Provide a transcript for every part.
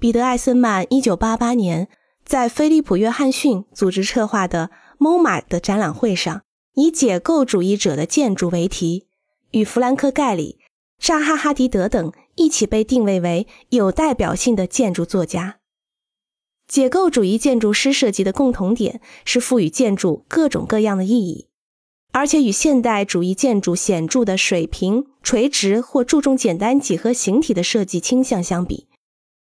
彼得·艾森曼1988年在菲利普·约翰逊组织策划的 MoMA 的展览会上，以“解构主义者的建筑”为题，与弗兰克·盖里、扎哈·哈迪德等一起被定位为有代表性的建筑作家。解构主义建筑师设计的共同点是赋予建筑各种各样的意义，而且与现代主义建筑显著的水平、垂直或注重简单几何形体的设计倾向相比，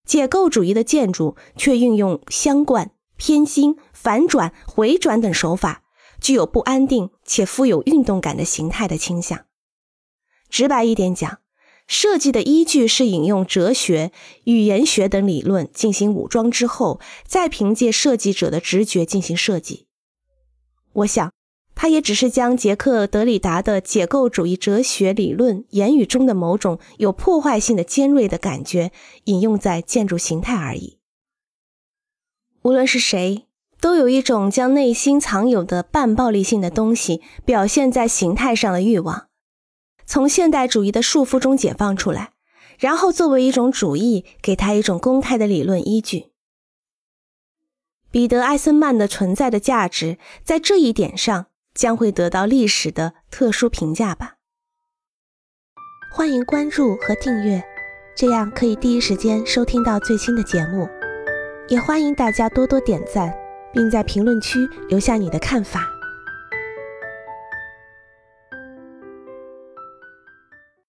解构主义的建筑却运用相贯、偏心、反转、回转等手法，具有不安定且富有运动感的形态的倾向。直白一点讲。设计的依据是引用哲学、语言学等理论进行武装之后，再凭借设计者的直觉进行设计。我想，他也只是将杰克·德里达的解构主义哲学理论言语中的某种有破坏性的尖锐的感觉引用在建筑形态而已。无论是谁，都有一种将内心藏有的半暴力性的东西表现在形态上的欲望。从现代主义的束缚中解放出来，然后作为一种主义，给他一种公开的理论依据。彼得·艾森曼的存在的价值，在这一点上将会得到历史的特殊评价吧。欢迎关注和订阅，这样可以第一时间收听到最新的节目。也欢迎大家多多点赞，并在评论区留下你的看法。